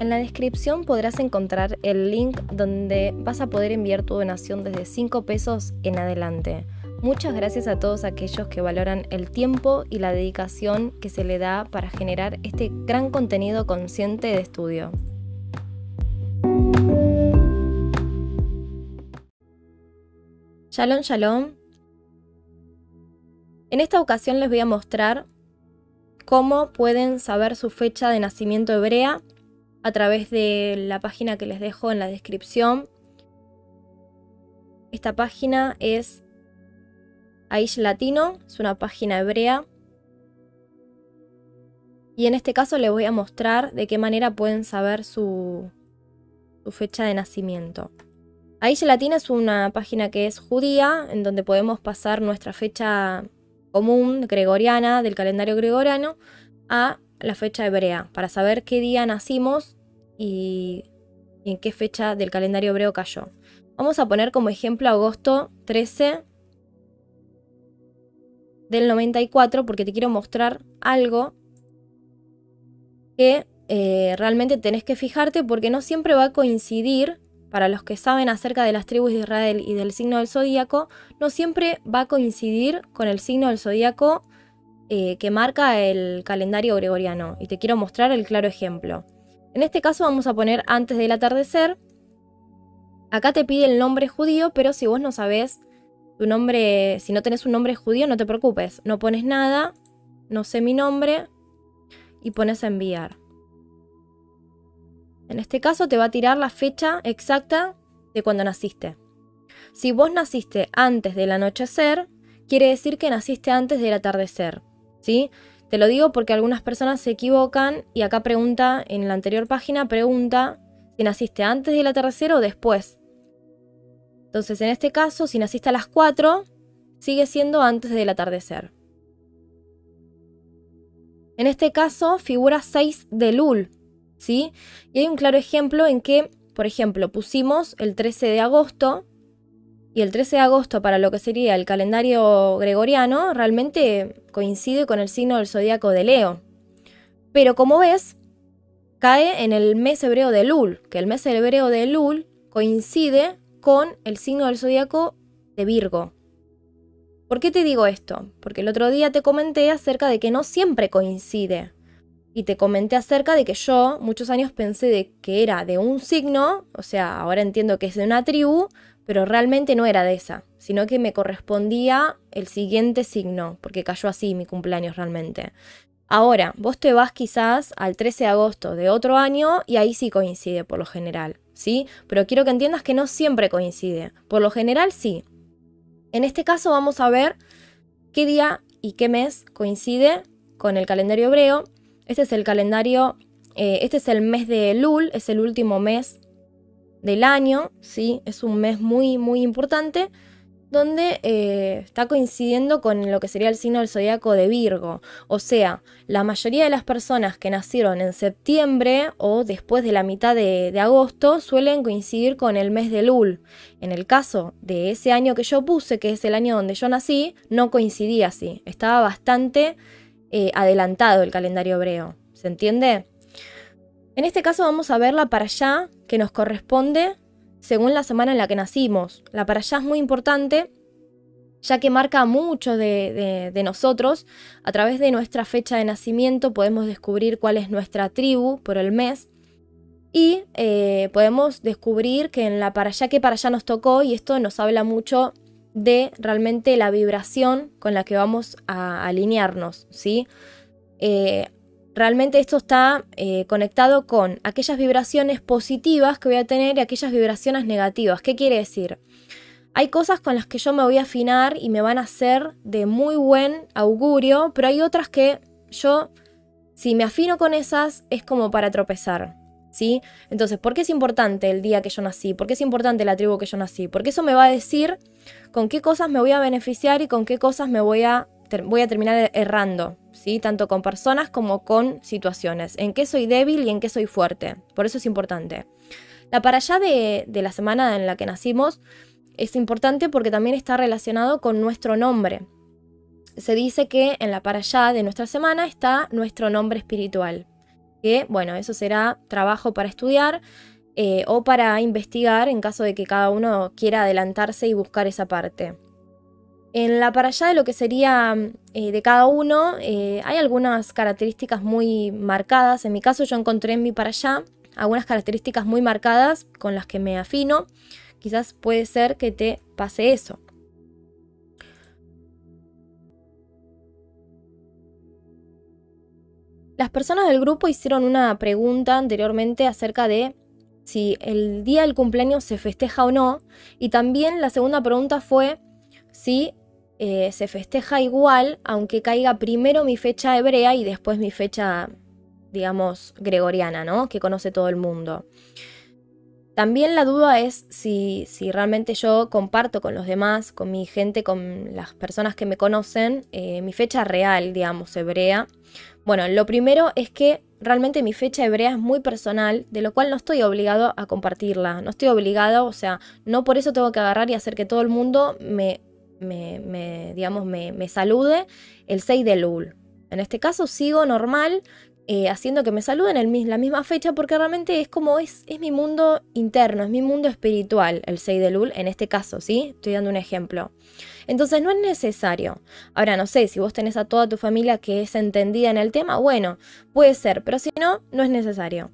En la descripción podrás encontrar el link donde vas a poder enviar tu donación desde 5 pesos en adelante. Muchas gracias a todos aquellos que valoran el tiempo y la dedicación que se le da para generar este gran contenido consciente de estudio. Shalom, shalom. En esta ocasión les voy a mostrar cómo pueden saber su fecha de nacimiento hebrea a través de la página que les dejo en la descripción. Esta página es Aish Latino, es una página hebrea. Y en este caso les voy a mostrar de qué manera pueden saber su, su fecha de nacimiento. Aish Latina es una página que es judía, en donde podemos pasar nuestra fecha común gregoriana del calendario gregoriano a la fecha hebrea, para saber qué día nacimos y, en qué fecha del calendario hebreo cayó. Vamos a poner como ejemplo agosto 13 del 94 porque te quiero mostrar algo que eh, realmente tenés que fijarte porque no siempre va a coincidir, para los que saben acerca de las tribus de Israel y del signo del zodíaco, no siempre va a coincidir con el signo del zodíaco eh, que marca el calendario gregoriano. Y te quiero mostrar el claro ejemplo. En este caso vamos a poner antes del atardecer. Acá te pide el nombre judío, pero si vos no sabés tu nombre, si no tenés un nombre judío, no te preocupes. No pones nada, no sé mi nombre y pones enviar. En este caso te va a tirar la fecha exacta de cuando naciste. Si vos naciste antes del anochecer, quiere decir que naciste antes del atardecer. Te lo digo porque algunas personas se equivocan y acá pregunta, en la anterior página pregunta si naciste antes del atardecer o después. Entonces, en este caso, si naciste a las 4, sigue siendo antes del atardecer. En este caso, figura 6 de Lul, ¿sí? Y hay un claro ejemplo en que, por ejemplo, pusimos el 13 de agosto y el 13 de agosto para lo que sería el calendario gregoriano realmente coincide con el signo del zodíaco de Leo. Pero como ves, cae en el mes hebreo de Lul, que el mes hebreo de Lul coincide con el signo del zodíaco de Virgo. ¿Por qué te digo esto? Porque el otro día te comenté acerca de que no siempre coincide. Y te comenté acerca de que yo muchos años pensé de que era de un signo, o sea, ahora entiendo que es de una tribu, pero realmente no era de esa, sino que me correspondía el siguiente signo, porque cayó así mi cumpleaños realmente. Ahora, vos te vas quizás al 13 de agosto de otro año y ahí sí coincide por lo general, ¿sí? Pero quiero que entiendas que no siempre coincide. Por lo general sí. En este caso vamos a ver qué día y qué mes coincide con el calendario hebreo. Este es el calendario, eh, este es el mes de Lul, es el último mes del año, ¿sí? Es un mes muy, muy importante donde eh, está coincidiendo con lo que sería el signo del zodiaco de Virgo. O sea, la mayoría de las personas que nacieron en septiembre o después de la mitad de, agosto suelen coincidir con el mes de Lul. En el caso de ese año que yo puse, que es el año donde yo nací, no coincidía así. Estaba bastante eh, adelantado el calendario hebreo. ¿Se entiende? En este caso vamos a verla para allá que nos corresponde según la semana en la que nacimos. La para allá es muy importante ya que marca mucho de, nosotros. A través de nuestra fecha de nacimiento podemos descubrir cuál es nuestra tribu por el mes. Y eh, podemos descubrir que en la para allá que para allá nos tocó, y esto nos habla mucho de realmente la vibración con la que vamos a alinearnos, ¿sí? Eh, realmente esto está eh, conectado con aquellas vibraciones positivas que voy a tener y aquellas vibraciones negativas. ¿Qué quiere decir? Hay cosas con las que yo me voy a afinar y me van a hacer de muy buen augurio, pero hay otras que yo, si me afino con esas, es como para tropezar. ¿Sí? Entonces, ¿por qué es importante el día que yo nací? ¿Por qué es importante la tribu que yo nací? Porque eso me va a decir con qué cosas me voy a beneficiar y con qué cosas me voy a, voy a terminar errando. Tanto con personas como con situaciones. En qué soy débil y en qué soy fuerte. Por eso es importante. La para allá de, la semana en la que nacimos es importante porque también está relacionado con nuestro nombre. Se dice que en la para allá de nuestra semana está nuestro nombre espiritual. Que, bueno, eso será trabajo para estudiar eh, o para investigar en caso de que cada uno quiera adelantarse y buscar esa parte. En la para allá de lo que sería eh, de cada uno, eh, hay algunas características muy marcadas. En mi caso yo encontré en mi para allá algunas características muy marcadas con las que me afino. Quizás puede ser que te pase eso. Las personas del grupo hicieron una pregunta anteriormente acerca de si el día del cumpleaños se festeja o no. Y también la segunda pregunta fue si eh, se festeja igual, aunque caiga primero mi fecha hebrea y después mi fecha, digamos, gregoriana, ¿no? Que conoce todo el mundo. También la duda es si, si, realmente yo comparto con los demás, con mi gente, con las personas que me conocen, eh, mi fecha real, digamos, hebrea. Bueno, lo primero es que realmente mi fecha hebrea es muy personal, de lo cual no estoy obligado a compartirla. No estoy obligado, o sea, no por eso tengo que agarrar y hacer que todo el mundo me, me, digamos, me, me salude el 6 de Lul. En este caso sigo normal, eh, haciendo que me saluden en la misma fecha porque realmente es como es, es mi mundo interno, es mi mundo espiritual el 6 de Lul en este caso, ¿sí? Estoy dando un ejemplo. Entonces no es necesario. Ahora no sé, si vos tenés a toda tu familia que es entendida en el tema, bueno, puede ser, pero si no, no es necesario.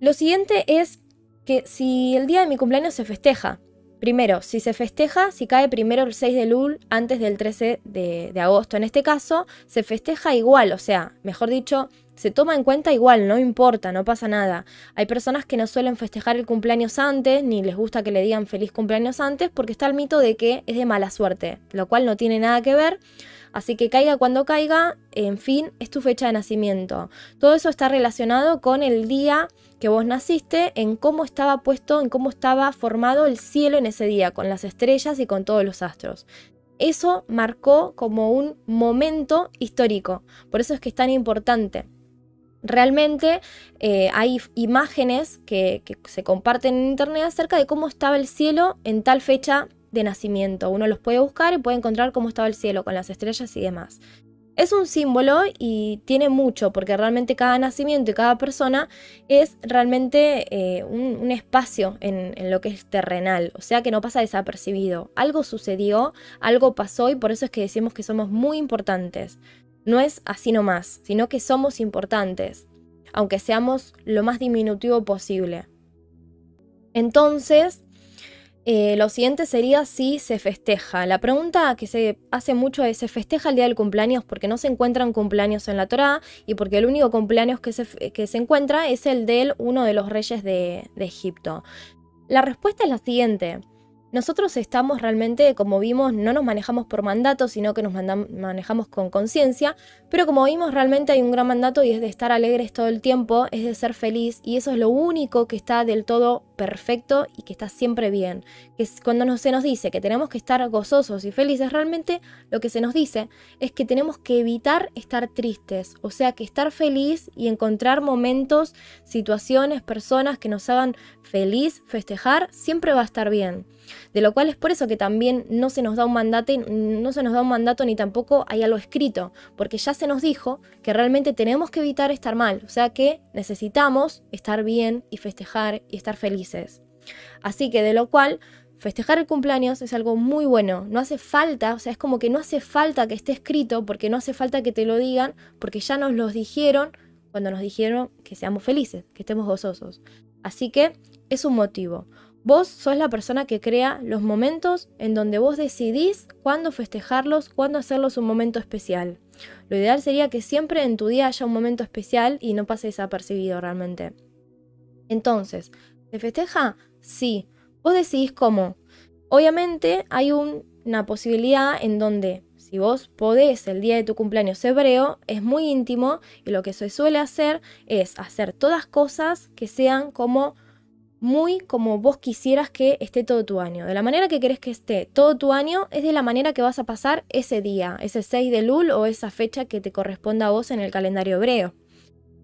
Lo siguiente es que si el día de mi cumpleaños se festeja, Primero, si se festeja, si cae primero el 6 de Lul antes del 13 de, de, agosto. En este caso, se festeja igual, o sea, mejor dicho, se toma en cuenta igual, no importa, no pasa nada. Hay personas que no suelen festejar el cumpleaños antes, ni les gusta que le digan feliz cumpleaños antes, porque está el mito de que es de mala suerte, lo cual no tiene nada que ver. Así que caiga cuando caiga, en fin, es tu fecha de nacimiento. Todo eso está relacionado con el día que vos naciste, en cómo estaba puesto, en cómo estaba formado el cielo en ese día, con las estrellas y con todos los astros eso marcó como un momento histórico. Por eso es que es tan importante. Realmente eh, hay imágenes que, se comparten en internet acerca de cómo estaba el cielo en tal fecha de nacimiento. Uno los puede buscar y puede encontrar cómo estaba el cielo con las estrellas y demás. Es un símbolo y tiene mucho, porque realmente cada nacimiento y cada persona es realmente eh, un, espacio en, en, lo que es terrenal, o sea que no pasa desapercibido. Algo sucedió, algo pasó y por eso es que decimos que somos muy importantes. No es así nomás, sino que somos importantes, aunque seamos lo más diminutivo posible. Entonces, eh, lo siguiente sería si se festeja. La pregunta que se hace mucho es, ¿se festeja el día del cumpleaños porque no se encuentran cumpleaños en la Torá y porque el único cumpleaños que se, que se encuentra es el de uno de los reyes de Egipto? La respuesta es la siguiente. Nosotros estamos realmente, como vimos, no nos manejamos por mandato, sino que nos manejamos con conciencia, pero como vimos, realmente hay un gran mandato y es de estar alegres todo el tiempo, es de ser feliz y eso es lo único que está del todo perfecto y que está siempre bien. Que cuando se nos dice que tenemos que estar gozosos y felices, realmente lo que se nos dice es que tenemos que evitar estar tristes, o sea, que estar feliz y encontrar momentos, situaciones, personas que nos hagan feliz, festejar, siempre va a estar bien. De lo cual es por eso que también no se nos da un mandato, ni tampoco hay algo escrito, porque ya se nos dijo que realmente tenemos que evitar estar mal, o sea que necesitamos estar bien y festejar y estar felices. Así que de lo cual festejar el cumpleaños es algo muy bueno. No hace falta, o sea, es como que no hace falta que esté escrito, porque no hace falta que te lo digan, porque ya nos los dijeron cuando nos dijeron que seamos felices, que estemos gozosos. Así que es un motivo. Vos sos la persona que crea los momentos en donde vos decidís cuándo festejarlos, cuándo hacerlos un momento especial. Lo ideal sería que siempre en tu día haya un momento especial y no pase desapercibido realmente. Entonces, ¿se festeja? Sí. Vos decidís cómo. Obviamente hay una posibilidad en donde si vos podés el día de tu cumpleaños hebreo, es muy íntimo y lo que se suele hacer es hacer todas cosas que sean como muy como vos quisieras que esté todo tu año. De la manera que querés que esté todo tu año es de la manera que vas a pasar ese día, ese 6 de Lul o esa fecha que te corresponda a vos en el calendario hebreo.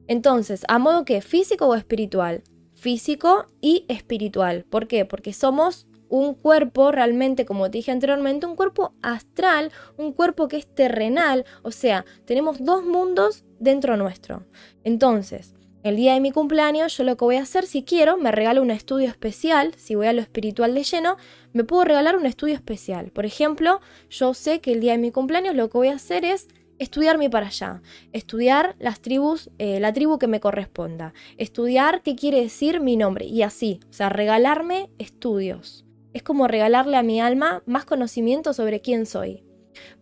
Entonces, ¿a modo que físico o espiritual? Físico y espiritual. ¿Por qué? Porque somos un cuerpo realmente, como te dije anteriormente, un cuerpo astral, un cuerpo que es terrenal, o sea, tenemos dos mundos dentro nuestro. Entonces, El día de mi cumpleaños, yo lo que voy a hacer, si quiero, me regalo un estudio especial. Si voy a lo espiritual de lleno, me puedo regalar un estudio especial. Por ejemplo, yo sé que el día de mi cumpleaños lo que voy a hacer es estudiarme para allá, estudiar las tribus, eh, la tribu que me corresponda, estudiar qué quiere decir mi nombre y así, o sea, regalarme estudios. Es como regalarle a mi alma más conocimiento sobre quién soy.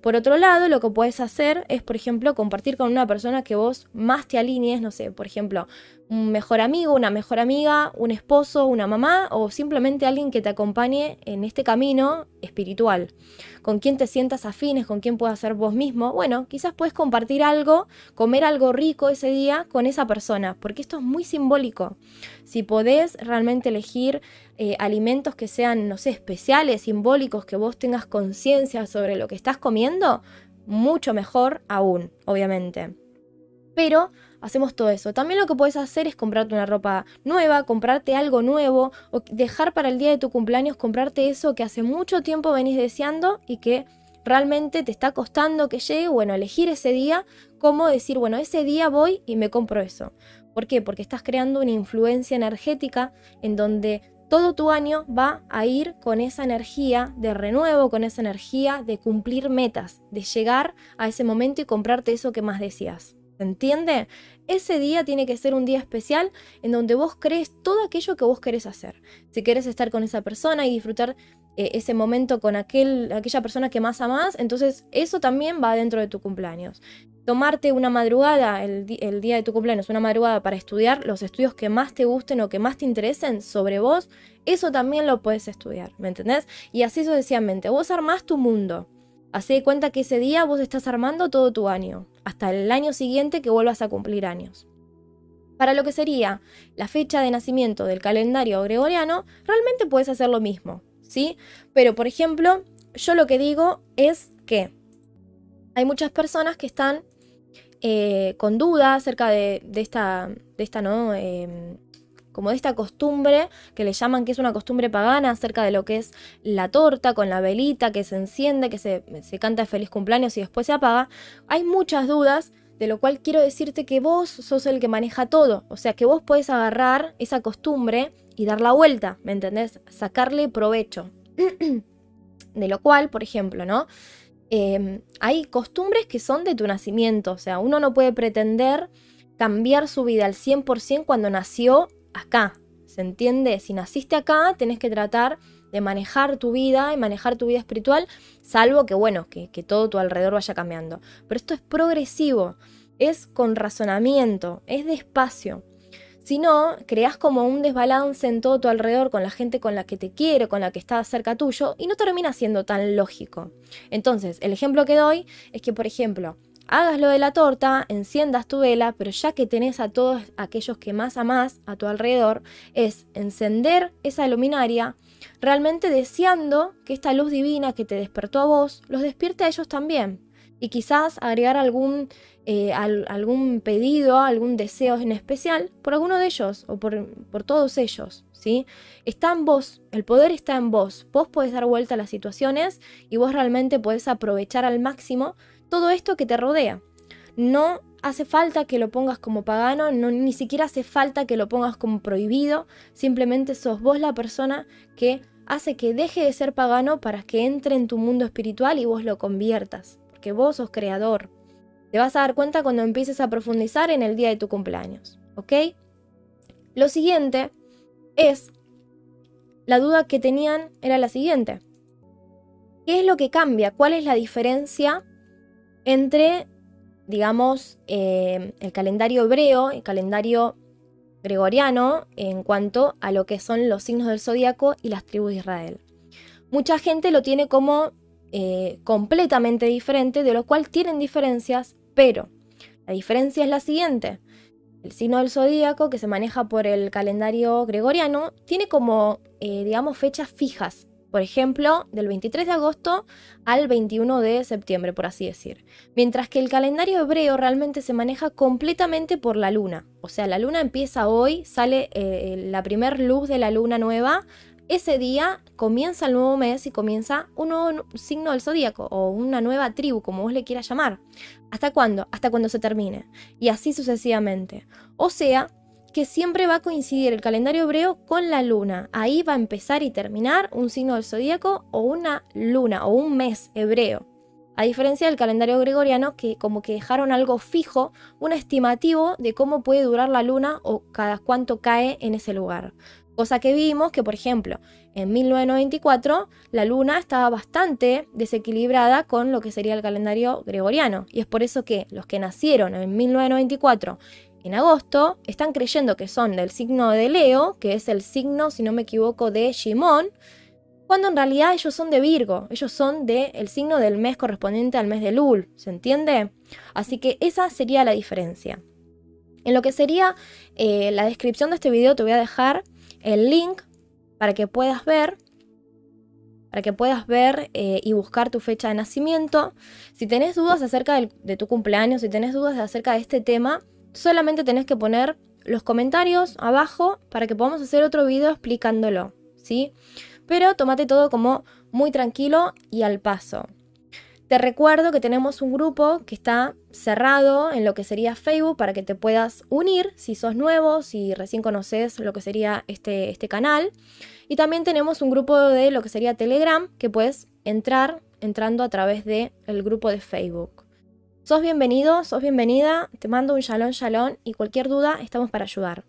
Por otro lado, lo que puedes hacer es, por ejemplo, compartir con una persona que vos más te alinees, no sé, por ejemplo, un mejor amigo, una mejor amiga, un esposo, una mamá o simplemente alguien que te acompañe en este camino espiritual. Con quien te sientas afines, con quien puedas ser vos mismo. Bueno, quizás puedes compartir algo, comer algo rico ese día con esa persona, porque esto es muy simbólico. Si podés realmente elegir eh, alimentos que sean, no sé, especiales, simbólicos, que vos tengas conciencia sobre lo que estás comiendo, mucho mejor aún, obviamente. Pero hacemos todo eso. También lo que puedes hacer es comprarte una ropa nueva, comprarte algo nuevo o dejar para el día de tu cumpleaños comprarte eso que hace mucho tiempo venís deseando y que realmente te está costando que llegue. Bueno, elegir ese día, como decir, bueno, ese día voy y me compro eso. ¿Por qué? Porque estás creando una influencia energética en donde todo tu año va a ir con esa energía de renuevo, con esa energía de cumplir metas, de llegar a ese momento y comprarte eso que más deseas. ¿Se entiende? Ese día tiene que ser un día especial en donde vos crees todo aquello que vos querés hacer. Si querés estar con esa persona y disfrutar eh, ese momento con aquel, aquella persona que más amás, entonces eso también va dentro de tu cumpleaños. Tomarte una madrugada, el, día de tu cumpleaños, una madrugada para estudiar los estudios que más te gusten o que más te interesen sobre vos, eso también lo puedes estudiar, ¿me entendés? Y así sucesivamente. Vos armás tu mundo. Hacé de cuenta que ese día vos estás armando todo tu año, hasta el año siguiente que vuelvas a cumplir años. Para lo que sería la fecha de nacimiento del calendario gregoriano, realmente puedes hacer lo mismo, ¿sí? Pero, por ejemplo, yo lo que digo es que hay muchas personas que están eh, con dudas acerca de, esta, de esta ¿no? Em, como de esta costumbre que le llaman que es una costumbre pagana acerca de lo que es la torta con la velita que se enciende, que se, se canta feliz cumpleaños y después se apaga, hay muchas dudas de lo cual quiero decirte que vos sos el que maneja todo, o sea que vos podés agarrar esa costumbre y dar la vuelta, ¿me entendés? Sacarle provecho. de lo cual, por ejemplo, ¿no? Em, hay costumbres que son de tu nacimiento, o sea, uno no puede pretender cambiar su vida al 100% cuando nació acá. ¿Se entiende? Si naciste acá, tenés que tratar de manejar tu vida y manejar tu vida espiritual, salvo que, bueno, que, que todo tu alrededor vaya cambiando. Pero esto es progresivo, es con razonamiento, es despacio. Si no, creas como un desbalance en todo tu alrededor con la gente con la que te quiere, con la que está cerca tuyo, y no termina siendo tan lógico. Entonces, el ejemplo que doy es que, por ejemplo, hagas lo de la torta, enciendas tu vela, pero ya que tenés a todos aquellos que más amás a tu alrededor, es encender esa luminaria, realmente deseando que esta luz divina que te despertó a vos, los despierte a ellos también. Y quizás agregar algún, eh, algún pedido, algún deseo en especial por alguno de ellos o por, por todos ellos. ¿sí? Está en vos, el poder está en vos. Vos podés dar vuelta a las situaciones y vos realmente podés aprovechar al máximo todo esto que te rodea. No hace falta que lo pongas como pagano, no, ni siquiera hace falta que lo pongas como prohibido, simplemente sos vos la persona que hace que deje de ser pagano para que entre en tu mundo espiritual y vos lo conviertas, porque vos sos creador. Te vas a dar cuenta cuando empieces a profundizar en el día de tu cumpleaños, ¿ok? Lo siguiente es, la duda que tenían era la siguiente. ¿Qué es lo que cambia? ¿Cuál es la diferencia entre, digamos, eh, el calendario hebreo, el calendario gregoriano, en cuanto a lo que son los signos del zodíaco y las tribus de Israel. Mucha gente lo tiene como eh, completamente diferente, de lo cual tienen diferencias, pero la diferencia es la siguiente. El signo del zodíaco, que se maneja por el calendario gregoriano, tiene como, eh, digamos, fechas fijas por ejemplo, del 23 de agosto al 21 de septiembre, por así decir. Mientras que el calendario hebreo realmente se maneja completamente por la luna. O sea, la luna empieza hoy, sale eh, la primer luz de la luna nueva. Ese día comienza el nuevo mes y comienza un nuevo signo del zodíaco o una nueva tribu, como vos le quieras llamar. ¿Hasta cuándo? Hasta cuando se termine. Y así sucesivamente. O sea, que siempre va a coincidir el calendario hebreo con la luna. Ahí va a empezar y terminar un signo del zodíaco o una luna o un mes hebreo. A diferencia del calendario gregoriano, que como que dejaron algo fijo, un estimativo de cómo puede durar la luna o cada cuánto cae en ese lugar. Cosa que vimos que, por ejemplo, en 1994 la luna estaba bastante desequilibrada con lo que sería el calendario gregoriano. Y es por eso que los que nacieron en 1994 en agosto están creyendo que son del signo de Leo, que es el signo, si no me equivoco, de Shimon, cuando en realidad ellos son de Virgo, ellos son del signo del mes correspondiente al mes de Lul, ¿se entiende? Así que esa sería la diferencia. En lo que sería eh, la descripción de este video te voy a dejar el link para que puedas ver para que puedas ver eh, y buscar tu fecha de nacimiento. Si tenés dudas acerca de tu cumpleaños, si tenés dudas acerca de este tema, solamente tenés que poner los comentarios abajo para que podamos hacer otro video explicándolo, ¿sí? pero tómate todo como muy tranquilo y al paso. Te recuerdo que tenemos un grupo que está cerrado en lo que sería Facebook para que te puedas unir si sos nuevo, si recién conoces lo que sería este, este canal. Y también tenemos un grupo de lo que sería Telegram que puedes entrar entrando a través del el grupo de Facebook. Sos bienvenido, sos bienvenida, te mando un shalom shalom y cualquier duda estamos para ayudar.